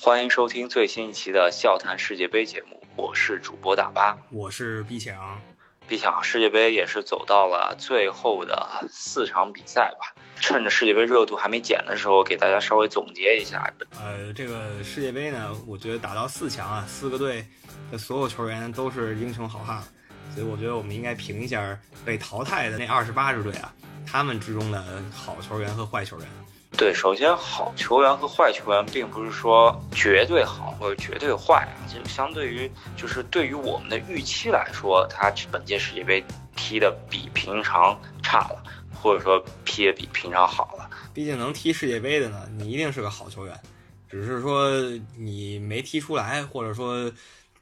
欢迎收听最新一期的笑谈世界杯节目，我是主播大巴，我是毕强。毕强，世界杯也是走到了最后的四场比赛吧？趁着世界杯热度还没减的时候，给大家稍微总结一下。呃，这个世界杯呢，我觉得打到四强啊，四个队的所有球员都是英雄好汉，所以我觉得我们应该评一下被淘汰的那二十八支队啊，他们之中的好球员和坏球员。对，首先好球员和坏球员，并不是说绝对好或者绝对坏啊，就相对于就是对于我们的预期来说，他本届世界杯踢的比平常差了，或者说踢的比平常好了。毕竟能踢世界杯的呢，你一定是个好球员，只是说你没踢出来，或者说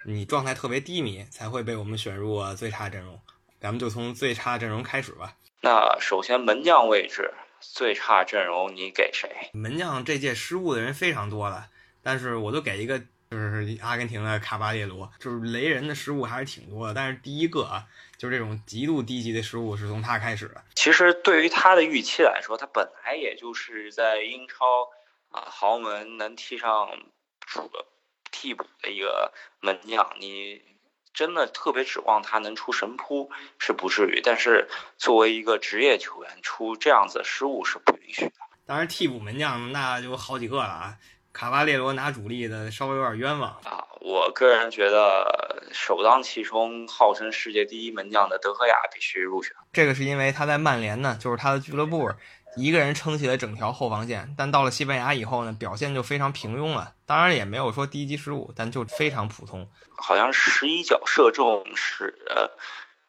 你状态特别低迷，才会被我们选入最差阵容。咱们就从最差阵容开始吧。那首先门将位置。最差阵容你给谁？门将这届失误的人非常多了，但是我就给一个，就是阿根廷的卡巴列罗，就是雷人的失误还是挺多的，但是第一个啊，就是这种极度低级的失误是从他开始的。其实对于他的预期来说，他本来也就是在英超啊豪门能踢上主替补的一个门将，你。真的特别指望他能出神扑是不至于，但是作为一个职业球员出这样子的失误是不允许的。当然替补门将那就好几个了啊，卡巴列罗拿主力的稍微有点冤枉啊。我个人觉得首当其冲，号称世界第一门将的德赫亚必须入选。这个是因为他在曼联呢，就是他的俱乐部。一个人撑起了整条后防线，但到了西班牙以后呢，表现就非常平庸了。当然也没有说低级失误，但就非常普通。好像十一脚射中十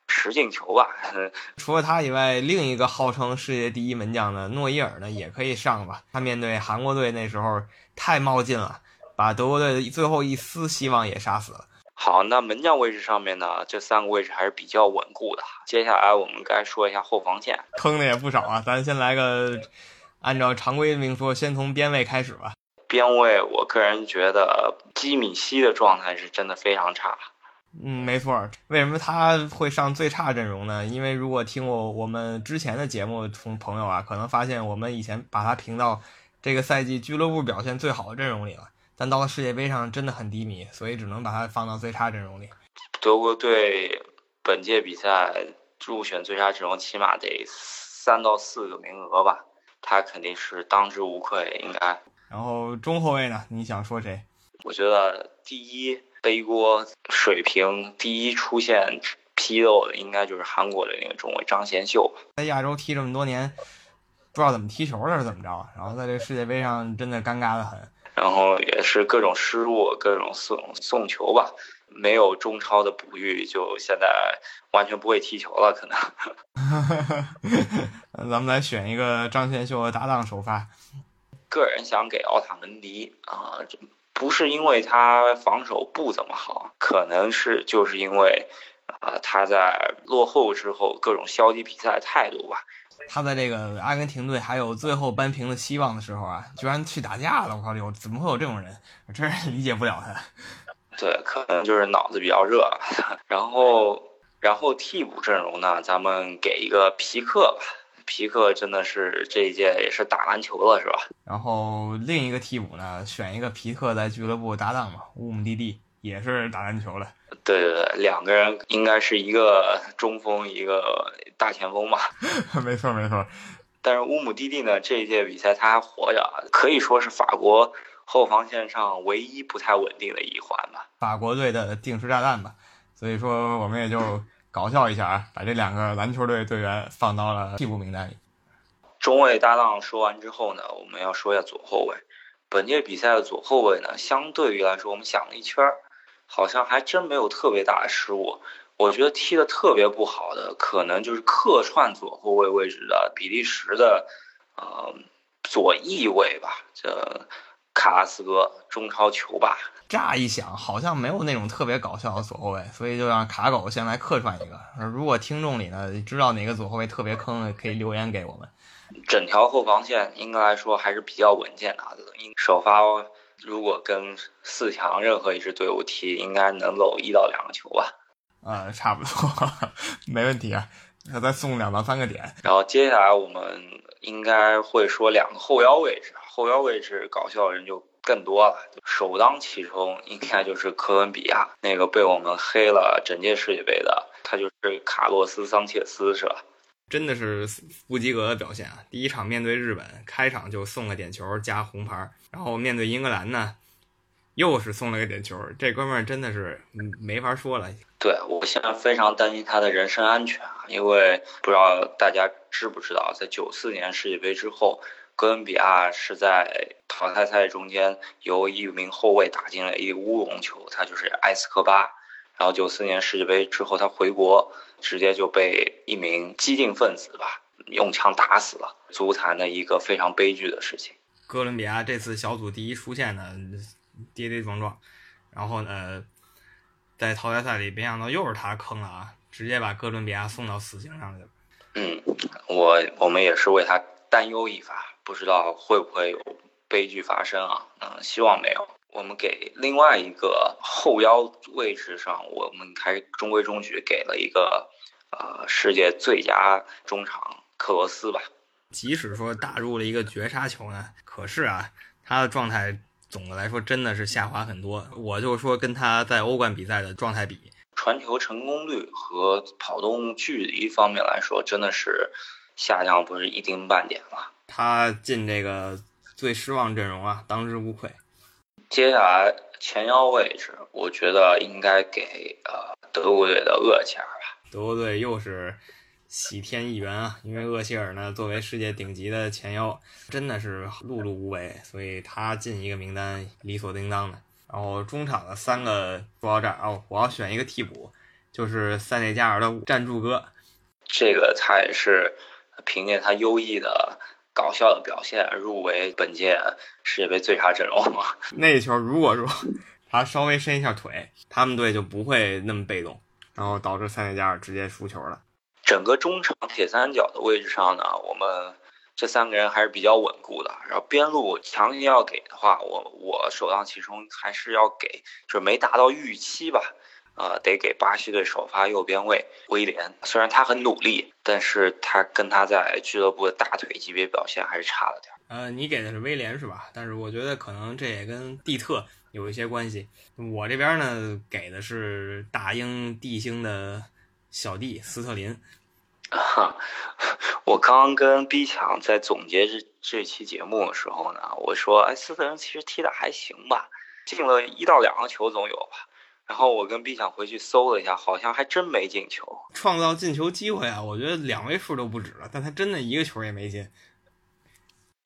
十进球吧。除了他以外，另一个号称世界第一门将的诺伊尔呢，也可以上吧。他面对韩国队那时候太冒进了，把德国队的最后一丝希望也杀死了。好，那门将位置上面呢，这三个位置还是比较稳固的。接下来我们该说一下后防线，坑的也不少啊。咱先来个按照常规名说，先从边位开始吧。边位，我个人觉得基米希的状态是真的非常差。嗯，没错。为什么他会上最差阵容呢？因为如果听过我们之前的节目，从朋友啊，可能发现我们以前把他评到这个赛季俱乐部表现最好的阵容里了。但到了世界杯上真的很低迷，所以只能把他放到最差阵容里。德国队本届比赛入选最差阵容，起码得三到四个名额吧，他肯定是当之无愧，应该。然后中后卫呢？你想说谁？我觉得第一背锅水平第一出现纰漏的，应该就是韩国的那个中卫张贤秀。在亚洲踢这么多年，不知道怎么踢球了是怎么着？然后在这世界杯上真的尴尬的很。然后也是各种失误，各种送送球吧，没有中超的哺育，就现在完全不会踢球了，可能。咱们来选一个张贤秀的搭档首发。个人想给奥塔门迪啊，不是因为他防守不怎么好，可能是就是因为啊他在落后之后各种消极比赛态度吧。他在这个阿根廷队还有最后扳平的希望的时候啊，居然去打架了！我靠，有怎么会有这种人？我真是理解不了他。对，可能就是脑子比较热。然后，然后替补阵容呢，咱们给一个皮克吧。皮克真的是这一届也是打篮球了，是吧？然后另一个替补呢，选一个皮克在俱乐部搭档嘛，乌姆蒂蒂也是打篮球的。对对对，两个人应该是一个中锋，一个大前锋吧。没错没错，但是乌姆蒂蒂呢，这一届比赛他还活着，可以说是法国后防线上唯一不太稳定的一环吧。法国队的定时炸弹吧，所以说我们也就搞笑一下啊，把这两个篮球队队员放到了替补名单里。中卫搭档说完之后呢，我们要说一下左后卫。本届比赛的左后卫呢，相对于来说，我们想了一圈儿。好像还真没有特别大的失误，我觉得踢的特别不好的，可能就是客串左后卫位置的比利时的，呃，左翼卫吧，这卡拉斯哥，中超球霸。乍一想，好像没有那种特别搞笑的左后卫，所以就让卡狗先来客串一个。如果听众里呢知道哪个左后卫特别坑的，可以留言给我们。整条后防线应该来说还是比较稳健的，首发。如果跟四强任何一支队伍踢，应该能漏一到两个球吧？呃，差不多，没问题啊。那再送两到三个点。然后接下来我们应该会说两个后腰位置，后腰位置搞笑的人就更多了。首当其冲应该就是哥伦比亚那个被我们黑了整届世界杯的，他就是卡洛斯桑切斯，是吧？真的是不及格的表现啊！第一场面对日本，开场就送个点球加红牌，然后面对英格兰呢，又是送了个点球，这哥们儿真的是没法说了。对我现在非常担心他的人身安全，因为不知道大家知不知道，在九四年世界杯之后，哥伦比亚是在淘汰赛中间由一名后卫打进了一乌龙球，他就是埃斯科巴。然后九四年世界杯之后，他回国，直接就被一名激进分子吧用枪打死了，足坛的一个非常悲剧的事情。哥伦比亚这次小组第一出线的，跌跌撞撞，然后呢，在淘汰赛里，没想到又是他坑了啊，直接把哥伦比亚送到死刑上去了。嗯，我我们也是为他担忧一发，不知道会不会有悲剧发生啊？嗯，希望没有。我们给另外一个后腰位置上，我们还中规中矩给了一个，呃，世界最佳中场克罗斯吧。即使说打入了一个绝杀球呢，可是啊，他的状态总的来说真的是下滑很多。我就说跟他在欧冠比赛的状态比，传球成功率和跑动距离方面来说，真的是下降不是一丁半点了。他进这个最失望阵容啊，当之无愧。接下来前腰位置，我觉得应该给呃德国队的厄齐尔吧。德国队又是喜添一员啊，因为厄齐尔呢作为世界顶级的前腰，真的是碌碌无为，所以他进一个名单理所应当的。然后中场的三个说到这儿哦，我要选一个替补，就是塞内加尔的战柱哥。这个他也是凭借他优异的。搞笑的表现入围本届世界杯最差阵容。那球如果说他稍微伸一下腿，他们队就不会那么被动，然后导致塞内加尔直接输球了。整个中场铁三角的位置上呢，我们这三个人还是比较稳固的。然后边路强行要给的话，我我首当其冲还是要给，就是没达到预期吧。呃，得给巴西队首发右边卫威廉，虽然他很努力，但是他跟他在俱乐部的大腿级别表现还是差了点。呃，你给的是威廉是吧？但是我觉得可能这也跟蒂特有一些关系。我这边呢给的是大英帝星的小弟斯特林。哈，我刚刚跟 B 强在总结这这期节目的时候呢，我说，哎，斯特林其实踢的还行吧，进了一到两个球总有吧。然后我跟 B 强回去搜了一下，好像还真没进球，创造进球机会啊，我觉得两位数都不止了，但他真的一个球也没进，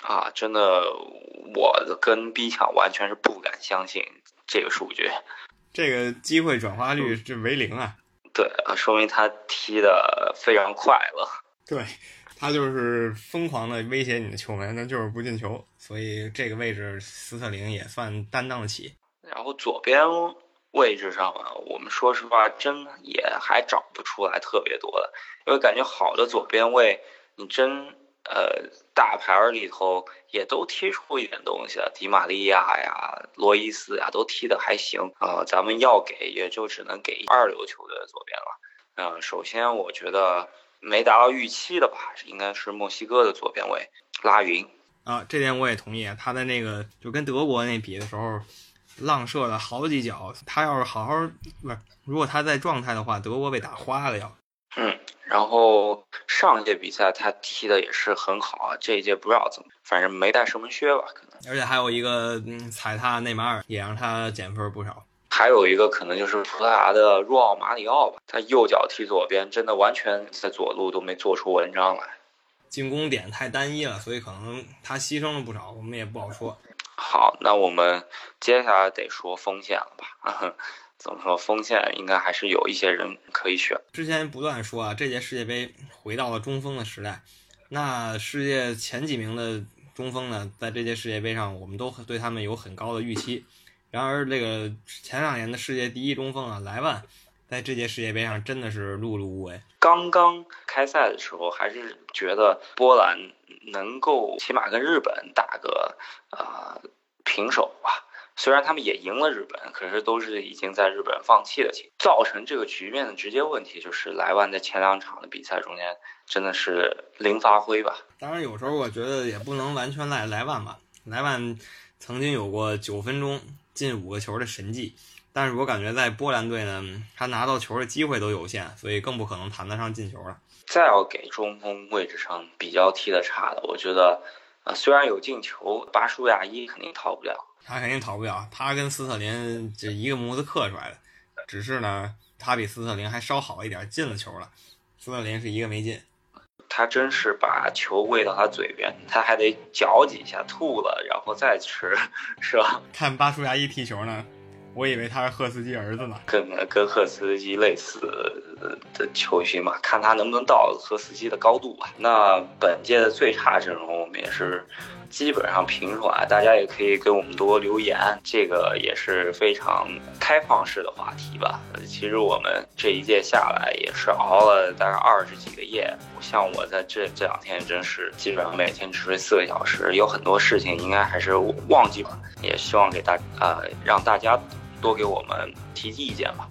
啊，真的，我跟 B 强完全是不敢相信这个数据，这个机会转化率是为零啊，对，说明他踢的非常快乐，对他就是疯狂的威胁你的球门，但就是不进球，所以这个位置斯特林也算担当得起，然后左边。位置上啊，我们说实话，真也还找不出来特别多的，因为感觉好的左边位，你真呃大牌里头也都踢出一点东西了，迪玛利亚呀、罗伊斯呀都踢的还行啊，咱们要给也就只能给二流球队的左边了。嗯，首先我觉得没达到预期的吧，应该是墨西哥的左边位拉云啊，这点我也同意，他在那个就跟德国那比的时候。浪射了好几脚，他要是好好不是，如果他在状态的话，德国被打花了要。嗯，然后上一届比赛他踢的也是很好啊，这一届不知道怎么，反正没带射门靴吧，可能。而且还有一个嗯，踩踏内马尔也让他减分不少。还有一个可能就是葡萄牙的若奥马里奥吧，他右脚踢左边，真的完全在左路都没做出文章来，进攻点太单一了，所以可能他牺牲了不少，我们也不好说。好，那我们接下来得说锋线了吧？怎么说？锋线应该还是有一些人可以选。之前不断说啊，这届世界杯回到了中锋的时代。那世界前几名的中锋呢，在这届世界杯上，我们都对他们有很高的预期。然而，这个前两年的世界第一中锋啊，莱万，在这届世界杯上真的是碌碌无为。刚刚开赛的时候，还是觉得波兰。能够起码跟日本打个呃平手吧，虽然他们也赢了日本，可是都是已经在日本放弃的情造成这个局面的直接问题就是莱万在前两场的比赛中间真的是零发挥吧。当然有时候我觉得也不能完全赖莱万吧，莱万曾经有过九分钟进五个球的神迹。但是我感觉在波兰队呢，他拿到球的机会都有限，所以更不可能谈得上进球了。再要给中锋位置上比较踢得差的，我觉得，呃，虽然有进球，巴舒亚伊肯定逃不了，他肯定逃不了。他跟斯特林这一个模子刻出来的，只是呢，他比斯特林还稍好一点，进了球了。斯特林是一个没进。他真是把球喂到他嘴边，他还得嚼几下，吐了然后再吃，是吧？看巴舒亚伊踢球呢。我以为他是赫斯基儿子呢，跟跟赫斯基类似的球星嘛，看他能不能到赫斯基的高度吧。那本届的最差阵容我们也是基本上评出来，大家也可以给我们多留言，这个也是非常开放式的话题吧。其实我们这一届下来也是熬了大概二十几个夜，像我在这这两天真是基本上每天只睡四个小时，有很多事情应该还是忘记了，也希望给大呃让大家。多给我们提提意见吧。